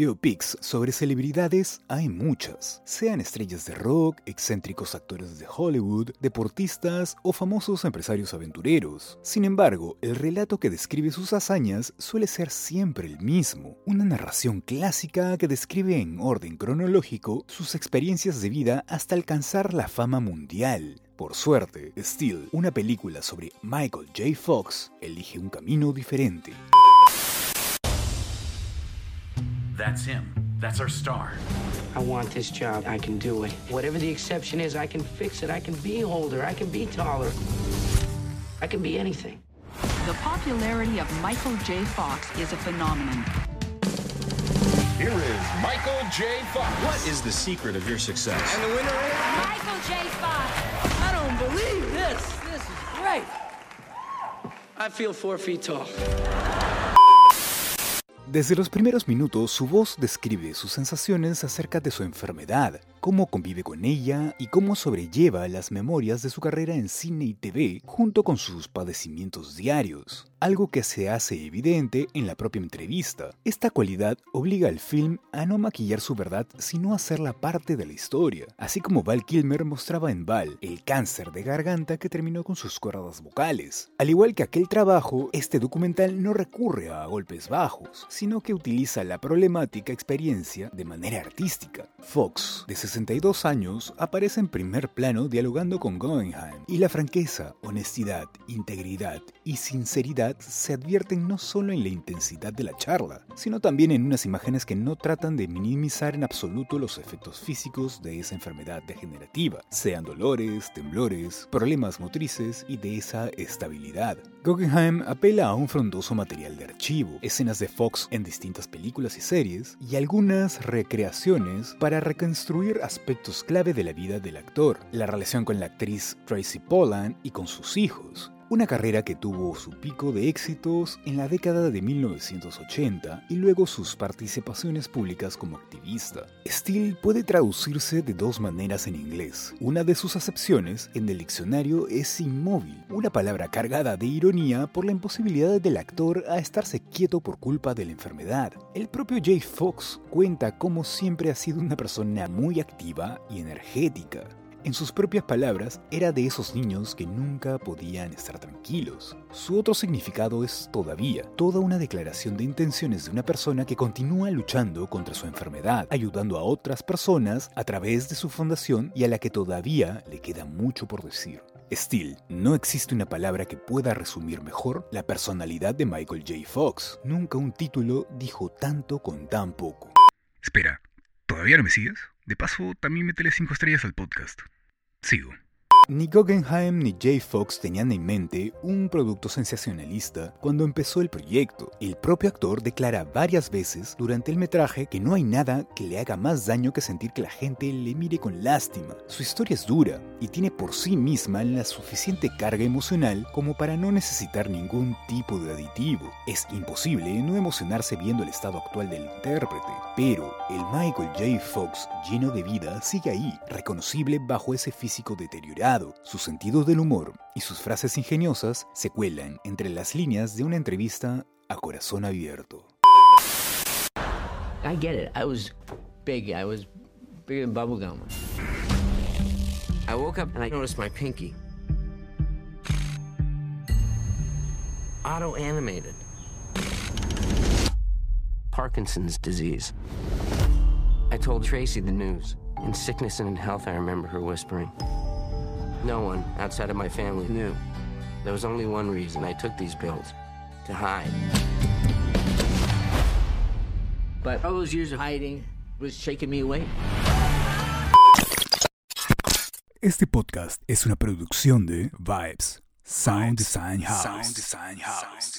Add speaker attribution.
Speaker 1: Biopics sobre celebridades hay muchas, sean estrellas de rock, excéntricos actores de Hollywood, deportistas o famosos empresarios aventureros. Sin embargo, el relato que describe sus hazañas suele ser siempre el mismo, una narración clásica que describe en orden cronológico sus experiencias de vida hasta alcanzar la fama mundial. Por suerte, Steel, una película sobre Michael J. Fox, elige un camino diferente.
Speaker 2: That's him. That's our star.
Speaker 3: I want this job. I can do it. Whatever the exception is, I can fix it. I can be older. I can be taller. I can be anything.
Speaker 4: The popularity of Michael J. Fox is a phenomenon.
Speaker 5: Here is Michael J. Fox.
Speaker 6: What is the secret of your success?
Speaker 5: And the winner is
Speaker 7: Michael J. Fox.
Speaker 3: I don't believe this. This is great. I feel four feet tall.
Speaker 1: Desde los primeros minutos, su voz describe sus sensaciones acerca de su enfermedad, cómo convive con ella y cómo sobrelleva las memorias de su carrera en cine y TV junto con sus padecimientos diarios, algo que se hace evidente en la propia entrevista. Esta cualidad obliga al film a no maquillar su verdad, sino a hacerla parte de la historia, así como Val Kilmer mostraba en Val el cáncer de garganta que terminó con sus cuerdas vocales. Al igual que aquel trabajo, este documental no recurre a golpes bajos, sino que utiliza la problemática experiencia de manera artística. Fox, de 62 años, aparece en primer plano dialogando con Guggenheim, y la franqueza, honestidad, integridad y sinceridad se advierten no solo en la intensidad de la charla, sino también en unas imágenes que no tratan de minimizar en absoluto los efectos físicos de esa enfermedad degenerativa, sean dolores, temblores, problemas motrices y de esa estabilidad. Guggenheim apela a un frondoso material de archivo, escenas de Fox en distintas películas y series, y algunas recreaciones para reconstruir aspectos clave de la vida del actor, la relación con la actriz Tracy Pollan y con sus hijos, una carrera que tuvo su pico de éxitos en la década de 1980 y luego sus participaciones públicas como activista. Steel puede traducirse de dos maneras en inglés. Una de sus acepciones en el diccionario es inmóvil, una palabra cargada de ironía por la imposibilidad del actor a estarse quieto por culpa de la enfermedad. El propio Jay Fox cuenta cómo siempre ha sido una persona muy activa y energética. En sus propias palabras, era de esos niños que nunca podían estar tranquilos. Su otro significado es todavía, toda una declaración de intenciones de una persona que continúa luchando contra su enfermedad, ayudando a otras personas a través de su fundación y a la que todavía le queda mucho por decir. Steel, no existe una palabra que pueda resumir mejor la personalidad de Michael J. Fox. Nunca un título dijo tanto con tan poco.
Speaker 8: Espera, ¿todavía no me sigues? De paso, también métele 5 estrellas al podcast. Sigo.
Speaker 1: Ni Guggenheim ni Jay Fox tenían en mente un producto sensacionalista cuando empezó el proyecto. El propio actor declara varias veces durante el metraje que no hay nada que le haga más daño que sentir que la gente le mire con lástima. Su historia es dura y tiene por sí misma la suficiente carga emocional como para no necesitar ningún tipo de aditivo. Es imposible no emocionarse viendo el estado actual del intérprete, pero el Michael J. Fox lleno de vida sigue ahí, reconocible bajo ese físico deteriorado su sentido del humor y sus frases ingeniosas se cuelan entre las líneas de una entrevista a corazón abierto.
Speaker 3: I get it. I was big. I was bigger than bubblegum. I woke up and I noticed my pinky. Auto animated. Parkinson's disease. I told Tracy the news. In sickness and in health, I remember her whispering. No one outside of my family knew. There was only one reason I took these pills to hide. But all those years of hiding was shaking me away.
Speaker 1: Este podcast es una producción de Vibes Sound Design House.